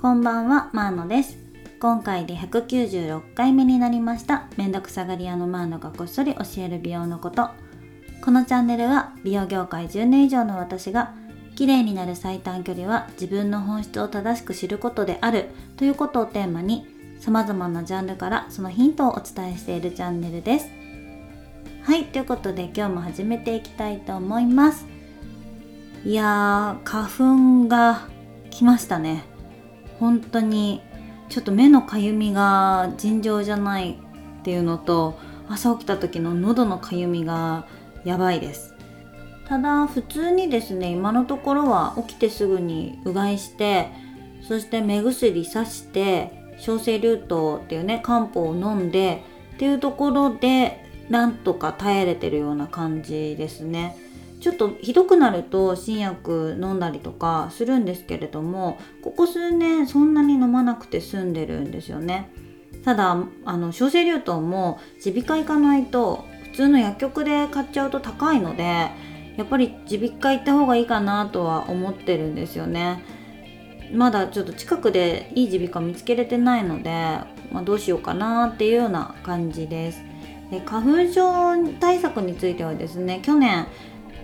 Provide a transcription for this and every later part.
こんばんは、マーノです。今回で196回目になりました、めんどくさがり屋のマーノがこっそり教える美容のこと。このチャンネルは美容業界10年以上の私が、綺麗になる最短距離は自分の本質を正しく知ることであるということをテーマに、様々なジャンルからそのヒントをお伝えしているチャンネルです。はい、ということで今日も始めていきたいと思います。いやー、花粉が来ましたね。本当にちょっと目のかゆみが尋常じゃないっていうのと朝起きた時の喉のかゆみがやばいです。ただ普通にですね今のところは起きてすぐにうがいしてそして目薬さして小生竜頭っていうね漢方を飲んでっていうところでなんとか耐えれてるような感じですね。ちょっとひどくなると新薬飲んだりとかするんですけれどもここ数年そんなに飲まなくて済んでるんですよね。ただあの小生竜頭も耳鼻科行かないと普通の薬局で買っちゃうと高いのでやっぱり耳鼻科行った方がいいかなとは思ってるんですよね。まだちょっと近くでいい耳鼻科見つけれてないので、まあ、どうしようかなっていうような感じです。で花粉症対策についてはですね去年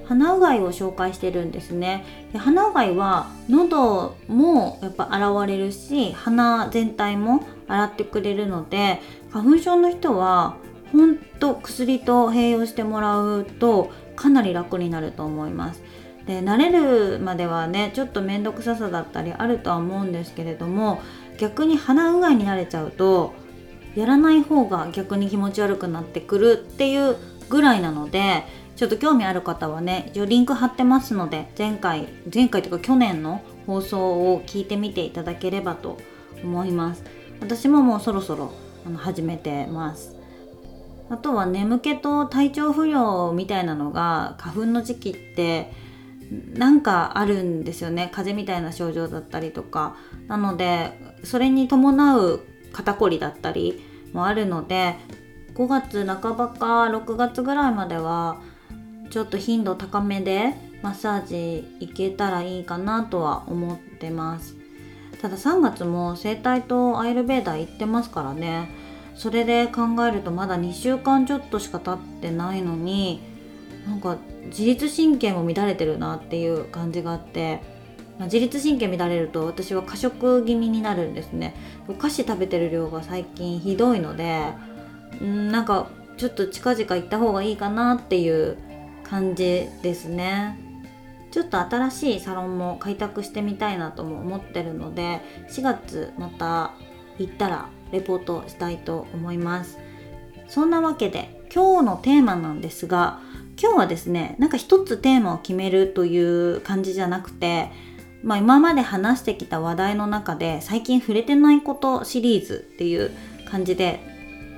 鼻うがいを紹介してるんですね。で鼻うがいは喉もやっぱ洗われるし鼻全体も洗ってくれるので花粉症の人はほんと薬と併用してもらうとかなり楽になると思います。で慣れるまではねちょっと面倒くささだったりあるとは思うんですけれども逆に鼻うがいに慣れちゃうとやらない方が逆に気持ち悪くなってくるっていうぐらいなのでちょっと興味ある方はね一応リンク貼ってますので前回前回というか去年の放送を聞いてみていただければと思います。私ももうそろそろあの始めてます。あとは眠気と体調不良みたいなのが花粉の時期ってなんかあるんですよね。風邪みたいな症状だったりとか。なのでそれに伴う肩こりだったりもあるので5月半ばか6月ぐらいまではちょっと頻度高めでマッサージ行けたらいいかなとは思ってます。ただ3月も整体とアイルベーダー行ってますからね。それで考えるとまだ2週間ちょっとしか経ってないのになんか自律神経も乱れてるなっていう感じがあってま自律神経乱れると私は過食気味になるんですね。お菓子食べてる量が最近ひどいのでんなんかちょっと近々行った方がいいかなっていう感じですね。ちょっと新しいサロンも開拓してみたいなとも思ってるので4月また行ったらレポートしたいと思います。そんなわけで今日のテーマなんですが今日はですねなんか一つテーマを決めるという感じじゃなくてまあ今まで話してきた話題の中で最近触れてないことシリーズっていう感じで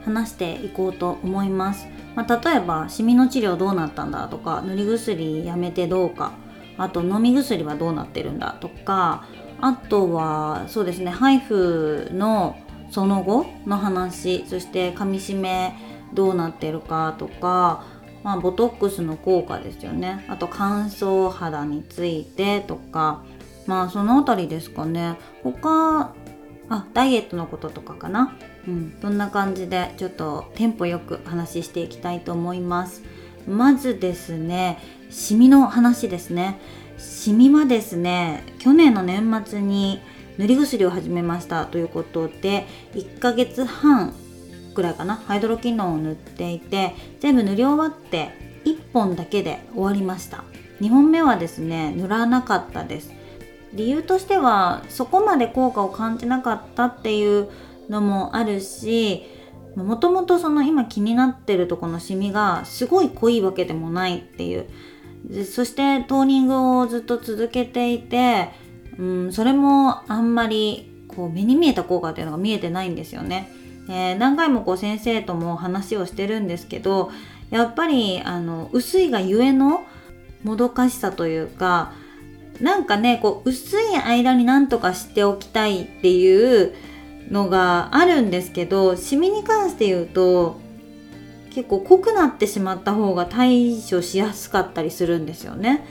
話していこうと思います。まあ、例えばシミの治療どうなったんだとか塗り薬やめてどうかあと飲み薬はどうなってるんだとかあとはそうですねハイフのその後の話そして噛みしめどうなってるかとか、まあ、ボトックスの効果ですよね。あと乾燥肌についてとかまあその辺りですかね。他あダイエットのこととかかな。うんそんな感じでちょっとテンポよく話していきたいと思います。まずですねシミの話ですね。シミはですね去年の年末に塗り薬を始めましたということで1ヶ月半くらいかなハイドロキノンを塗っていて全部塗り終わって1本だけで終わりました。2本目はですね塗らなかったです。理由としてはそこまで効果を感じなかったっていうのもあるしもともとその今気になってるとこのシミがすごい濃いわけでもないっていうそしてトーニングをずっと続けていて、うん、それもあんまりこう目に見えた効果っていうのが見えてないんですよね。えー、何回もこう先生とも話をしてるんですけどやっぱりあの薄いがゆえのもどかしさというかなんかねこう薄い間になんとかしておきたいっていうのがあるんですけどシミに関して言うと結構濃くなってしまった方が対処しやすかったりするんですよね。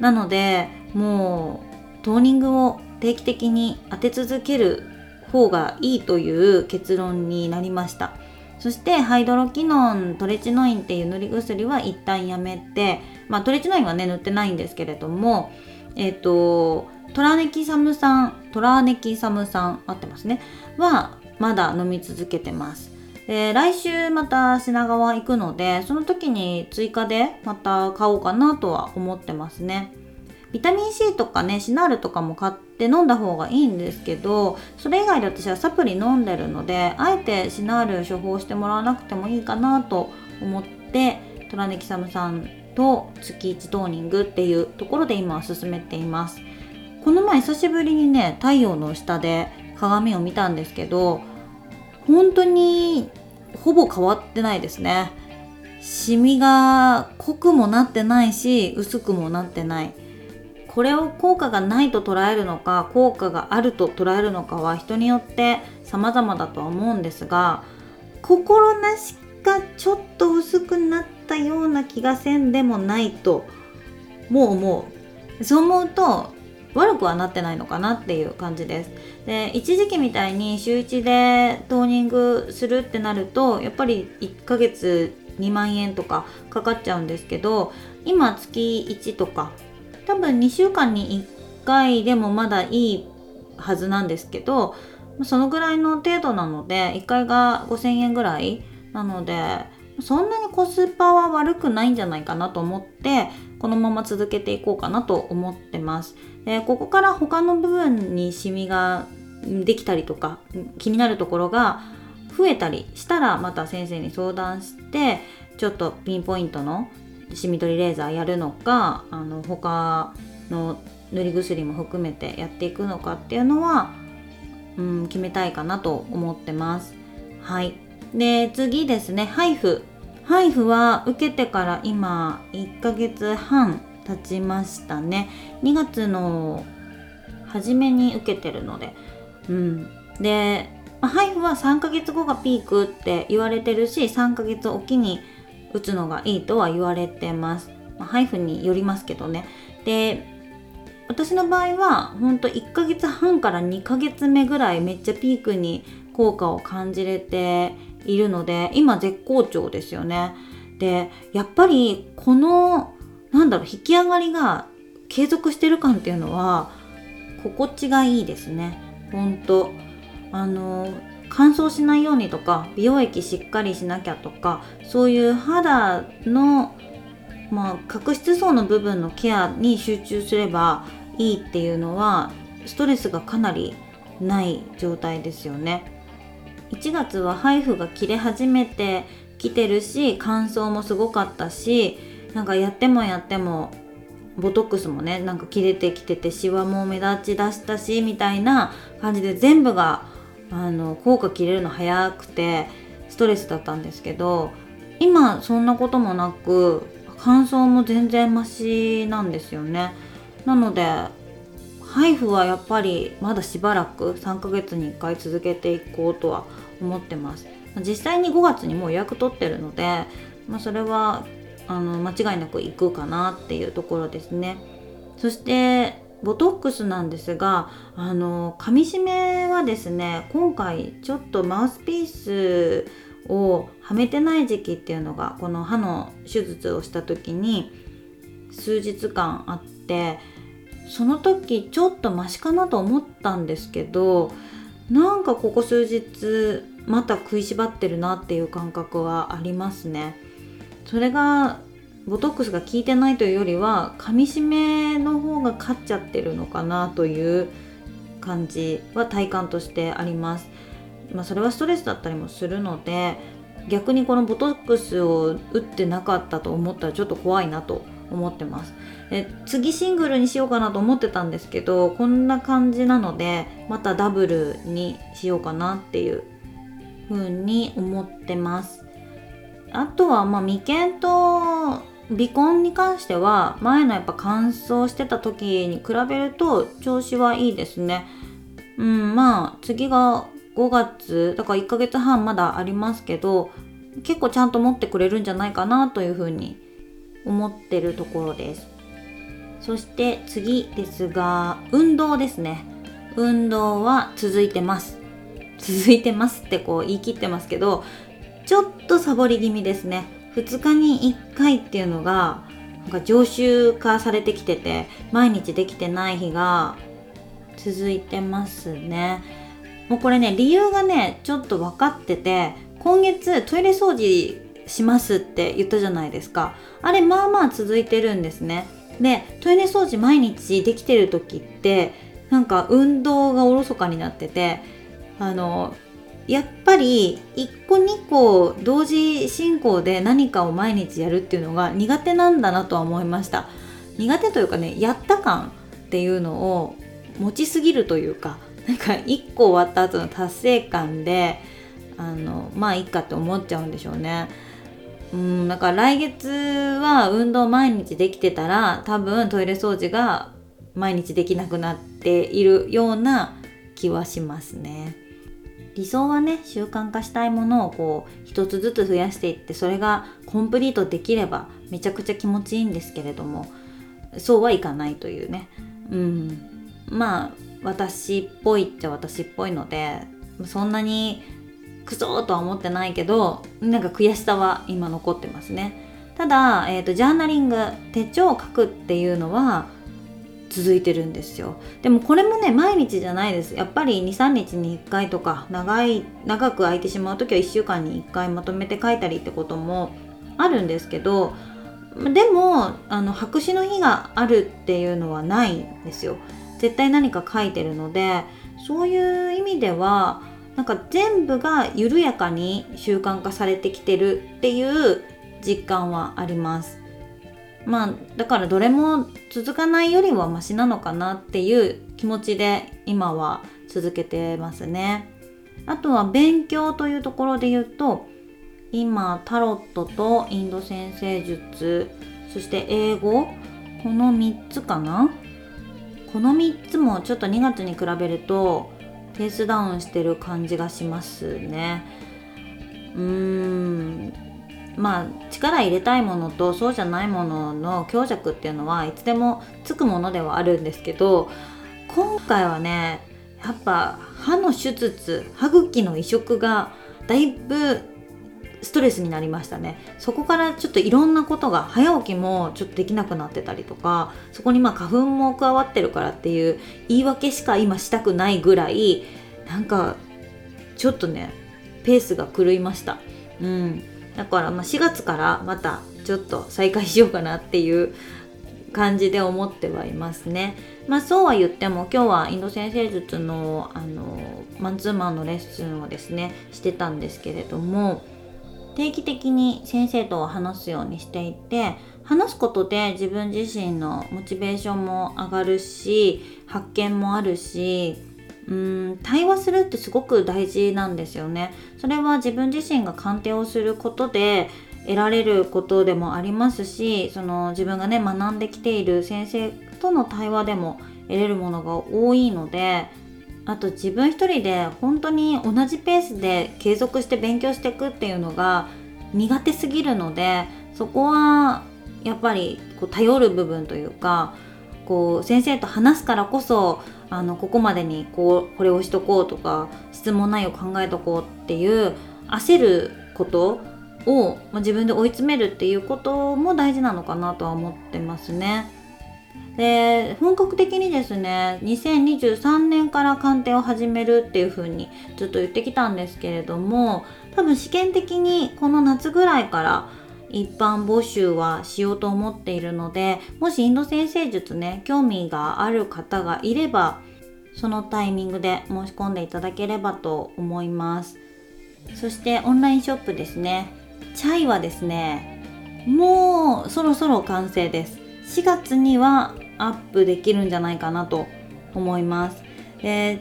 なのでもうトーニングを定期的に当て続ける方がいいという結論になりました。そしてハイドロキノントレチノインっていう塗り薬は一旦やめてまあトレチノインはね塗ってないんですけれどもえっ、ー、とトラネキサム酸トラネキサム酸合ってますね。はまだ飲み続けてます。で来週また品川行くのでその時に追加でまた買おうかなとは思ってますね。ビタミン C とかねシナールとかも買って飲んだ方がいいんですけどそれ以外で私はサプリ飲んでるのであえてシナール処方してもらわなくてもいいかなと思ってトラネキサムさんと月1トーニングっていうところで今は進めています。この前久しぶりにね太陽の下で鏡を見たんですけど本当にほぼ変わってないですね。シミが濃くもなってないし薄くもなってない。これを効果がないと捉えるのか効果があると捉えるのかは人によって様々だとは思うんですが心なしかちょっと薄くなったような気がせんでもないともう思う。そう思うと悪くはなってないのかなっていう感じです。で一時期みたいに週1でトーニングするってなるとやっぱり1ヶ月2万円とかかかっちゃうんですけど今月1とか多分2週間に1回でもまだいいはずなんですけどそのぐらいの程度なので1回が5000円ぐらいなのでそんなにコスパは悪くないんじゃないかなと思ってこのまま続けていこうかなと思ってますでここから他の部分にシミができたりとか気になるところが増えたりしたらまた先生に相談してちょっとピンポイントのシミ取りレーザーやるのかあの他の塗り薬も含めてやっていくのかっていうのは、うん、決めたいかなと思ってます。はい。で、次ですね、ハイフ。ハイフは受けてから今1ヶ月半経ちましたね。2月の初めに受けてるので。うん。で、ハイフは3ヶ月後がピークって言われてるし、3ヶ月おきに打つのがいいとは言われてます。まあ、ハイフによりますけどね。で、私の場合はほんと1ヶ月半から2ヶ月目ぐらいめっちゃピークに効果を感じれているので今絶好調ですよね。でやっぱりこのなんだろう引き上がりが継続してる感っていうのは心地がいいですね。ほんとあの乾燥しないようにとか美容液しっかりしなきゃとかそういう肌の、まあ、角質層の部分のケアに集中すればいいっていうのはストレスがかなりない状態ですよね。1月はハイフが切れ始めてきてるし乾燥もすごかったしなんかやってもやってもボトックスもねなんか切れてきててシワも目立ちだしたしみたいな感じで全部があの効果切れるの早くてストレスだったんですけど今そんなこともなく乾燥も全然マシなんですよね。なのでハイフはやっぱりまだしばらく3ヶ月に1回続けていこうとは思ってます。実際に5月にもう予約取ってるので、まあ、それはあの間違いなく行くかなっていうところですね。そしてボトックスなんですがあの噛み締めはですね今回ちょっとマウスピースをはめてない時期っていうのがこの歯の手術をした時に数日間あってその時ちょっとマシかなと思ったんですけどなんかここ数日また食いしばってるなっていう感覚はありますね。それがボトックスが効いてないというよりは噛みしめの方が勝っちゃってるのかなという感じは体感としてあります。まあ、それはストレスだったりもするので逆にこのボトックスを打ってなかったと思ったらちょっと怖いなと思ってますで次シングルにしようかなと思ってたんですけどこんな感じなのでまたダブルにしようかなっていう風に思ってますあとはまあ眉間と鼻根に関しては前のやっぱ乾燥してた時に比べると調子はいいですね。うん、まあ次が5月だから1ヶ月半まだありますけど結構ちゃんと持ってくれるんじゃないかなというふうに思ってるところです。そして次ですが運動ですね。運動は続いてます続いてますってこう言い切ってますけどちょっとサボり気味ですね。2日に1回っていうのがなんか常習化されてきてて毎日できてない日が続いてますね。もうこれね理由がねちょっと分かってて今月トイレ掃除しますって言ったじゃないですか。あれまあまあ続いてるんですね。でトイレ掃除毎日できてる時ってなんか運動がおろそかになっててあのやっぱり1個2個同時進行で何かを毎日やるっていうのが苦手なんだなとは思いました苦手というかねやった感っていうのを持ちすぎるというかなんか1個終わった後の達成感であのまあいいかって思っちゃうんでしょうねうんだから来月は運動毎日できてたら多分トイレ掃除が毎日できなくなっているような気はしますね。理想はね習慣化したいものをこう一つずつ増やしていってそれがコンプリートできればめちゃくちゃ気持ちいいんですけれどもそうはいかないというね。うん。まあ私っぽいっちゃ私っぽいのでそんなにクソとは思ってないけどなんか悔しさは今残ってますね。ただ、えーとジャーナリング手帳を書くっていうのは続いてるんですよ。でもこれもね毎日じゃないです。やっぱり23日に1回とか長い長く空いてしまう時は1週間に1回まとめて書いたりってこともあるんですけどでもあの白紙の日があるっていうのはないんですよ。絶対何か書いてるのでそういう意味ではなんか全部が緩やかに習慣化されてきてるっていう実感はあります。まあだからどれも続かないよりはマシなのかなっていう気持ちで今は続けてますね。あとは勉強というところで言うと今タロットとインド先生術そして英語この3つかな？この3つもちょっと2月に比べるとペースダウンしてる感じがしますね。うーんまあ力入れたいものとそうじゃないものの強弱っていうのはいつでもつくものではあるんですけど今回はねやっぱ歯の手術歯茎の移植がだいぶストレスになりましたね。そこからちょっといろんなことが早起きもちょっとできなくなってたりとかそこにまあ花粉も加わってるからっていう言い訳しか今したくないぐらいなんかちょっとねペースが狂いました。うん。だからまあ4月からまたちょっと再開しようかなっていう感じで思ってはいますね。まあそうは言っても今日はインド先生術のあのマンツーマンのレッスンをですねしてたんですけれども定期的に先生と話すようにしていて話すことで自分自身のモチベーションも上がるし発見もあるしうん対話するってすごく大事なんですよね。それは自分自身が鑑定をすることで得られることでもありますしその自分がね学んできている先生との対話でも得れるものが多いのであと自分一人で本当に同じペースで継続して勉強していくっていうのが苦手すぎるのでそこはやっぱりこう頼る部分というかこう先生と話すからこそあのここまでにこうこれをしとこうとか質問内容考えとこうっていう焦ることを、ま、自分で追い詰めるっていうことも大事なのかなとは思ってますね。で本格的にですね2023年から鑑定を始めるっていう風にずっと言ってきたんですけれども多分試験的にこの夏ぐらいから一般募集はしようと思っているのでもしインド先生術ね興味がある方がいればそのタイミングで申し込んでいただければと思います。そしてオンラインショップですね。チャイはですねもうそろそろ完成です。4月にはアップできるんじゃないかなと思います。で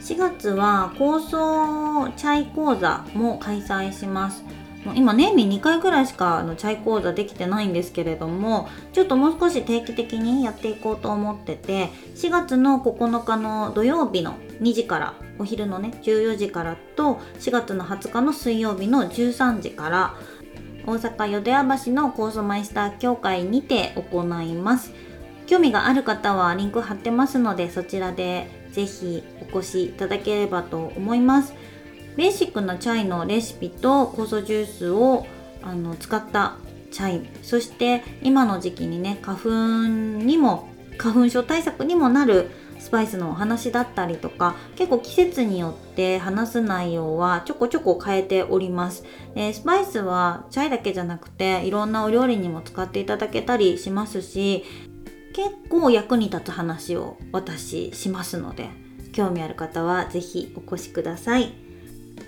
4月は構想チャイ講座も開催します。今年に2回ぐらいしかあのチャイ講座できてないんですけれどもちょっともう少し定期的にやっていこうと思ってて4月の9日の土曜日の2時からお昼のね14時からと4月の20日の水曜日の13時から大阪淀屋橋のコースマイスター協会にて行います。興味がある方はリンク貼ってますのでそちらでぜひお越しいただければと思います。ベーシックなチャイのレシピと酵素ジュースをあの使ったチャイそして今の時期にね花粉にも花粉症対策にもなるスパイスのお話だったりとか結構季節によって話す内容はちょこちょこ変えております、えスパイスはチャイだけじゃなくていろんなお料理にも使っていただけたりしますし結構役に立つ話を私しますので興味ある方は是非お越しください。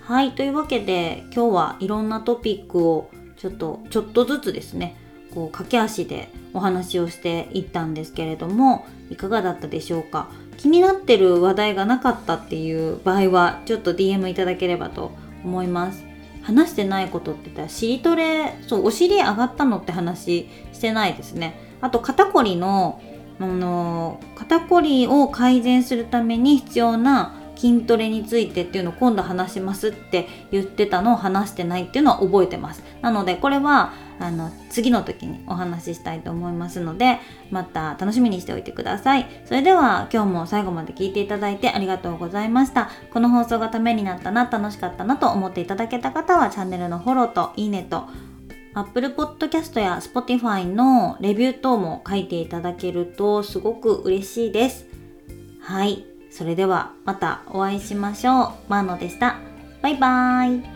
はいというわけで今日はいろんなトピックをちょっとちょっとずつですねこう駆け足でお話をしていったんですけれどもいかがだったでしょうか？気になってる話題がなかったっていう場合はちょっと DM いただければと思います。話してないことって言ったら尻トレそうお尻上がったのって話してないですね。あと肩こりのあの肩こりを改善するために必要な筋トレについてっていうのを今度話しますって言ってたのを話してないっていうのは覚えてますなのでこれはあの次の時にお話ししたいと思いますのでまた楽しみにしておいてくださいそれでは今日も最後まで聞いていただいてありがとうございましたこの放送がためになったな楽しかったなと思っていただけた方はチャンネルのフォローといいねと Apple Podcast や Spotify のレビュー等も書いていただけるとすごく嬉しいです。はい。それではまたお会いしましょう。マーノでした。バイバーイ。